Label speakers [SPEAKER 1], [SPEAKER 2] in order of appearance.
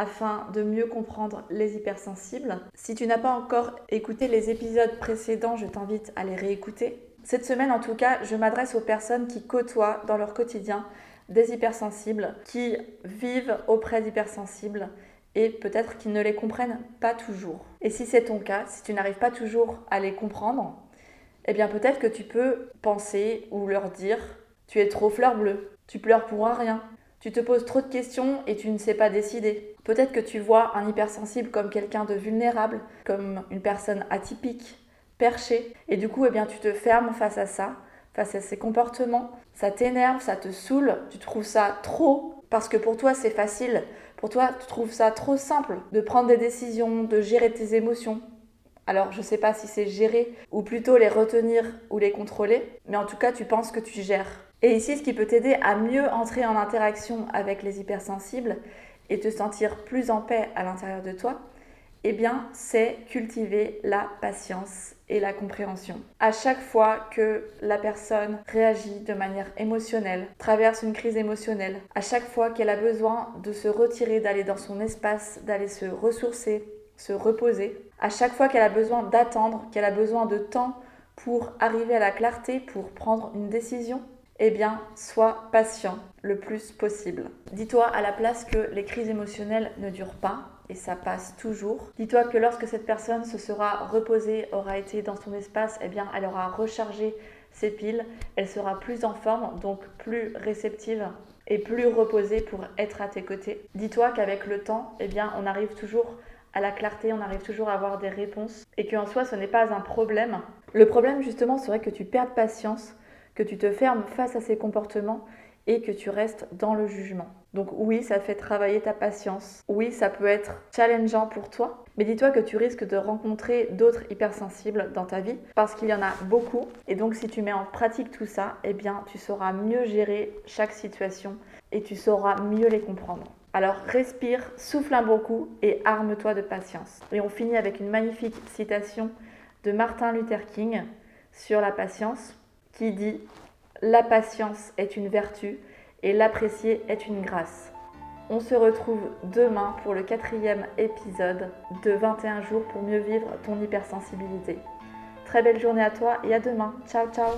[SPEAKER 1] afin de mieux comprendre les hypersensibles. Si tu n'as pas encore écouté les épisodes précédents, je t'invite à les réécouter. Cette semaine en tout cas, je m'adresse aux personnes qui côtoient dans leur quotidien des hypersensibles, qui vivent auprès d'hypersensibles et peut-être qu'ils ne les comprennent pas toujours. Et si c'est ton cas, si tu n'arrives pas toujours à les comprendre, eh bien peut-être que tu peux penser ou leur dire tu es trop fleur bleue, tu pleures pour rien. Tu te poses trop de questions et tu ne sais pas décider. Peut-être que tu vois un hypersensible comme quelqu'un de vulnérable, comme une personne atypique, perchée, et du coup, eh bien, tu te fermes face à ça, face à ces comportements. Ça t'énerve, ça te saoule, tu trouves ça trop, parce que pour toi, c'est facile. Pour toi, tu trouves ça trop simple de prendre des décisions, de gérer tes émotions. Alors, je ne sais pas si c'est gérer ou plutôt les retenir ou les contrôler, mais en tout cas, tu penses que tu gères. Et ici, ce qui peut t'aider à mieux entrer en interaction avec les hypersensibles et te sentir plus en paix à l'intérieur de toi, eh bien, c'est cultiver la patience et la compréhension. À chaque fois que la personne réagit de manière émotionnelle, traverse une crise émotionnelle, à chaque fois qu'elle a besoin de se retirer, d'aller dans son espace, d'aller se ressourcer, se reposer, à chaque fois qu'elle a besoin d'attendre, qu'elle a besoin de temps pour arriver à la clarté, pour prendre une décision, eh bien, sois patient le plus possible. Dis-toi à la place que les crises émotionnelles ne durent pas et ça passe toujours. Dis-toi que lorsque cette personne se sera reposée, aura été dans son espace, eh bien, elle aura rechargé ses piles, elle sera plus en forme, donc plus réceptive et plus reposée pour être à tes côtés. Dis-toi qu'avec le temps, eh bien, on arrive toujours à la clarté, on arrive toujours à avoir des réponses et qu'en soi, ce n'est pas un problème. Le problème, justement, serait que tu perdes patience que tu te fermes face à ces comportements et que tu restes dans le jugement. Donc oui, ça fait travailler ta patience. Oui, ça peut être challengeant pour toi. Mais dis-toi que tu risques de rencontrer d'autres hypersensibles dans ta vie parce qu'il y en a beaucoup. Et donc si tu mets en pratique tout ça, eh bien tu sauras mieux gérer chaque situation et tu sauras mieux les comprendre. Alors respire, souffle un bon coup et arme-toi de patience. Et on finit avec une magnifique citation de Martin Luther King sur la patience qui dit La patience est une vertu et l'apprécier est une grâce. On se retrouve demain pour le quatrième épisode de 21 jours pour mieux vivre ton hypersensibilité. Très belle journée à toi et à demain. Ciao ciao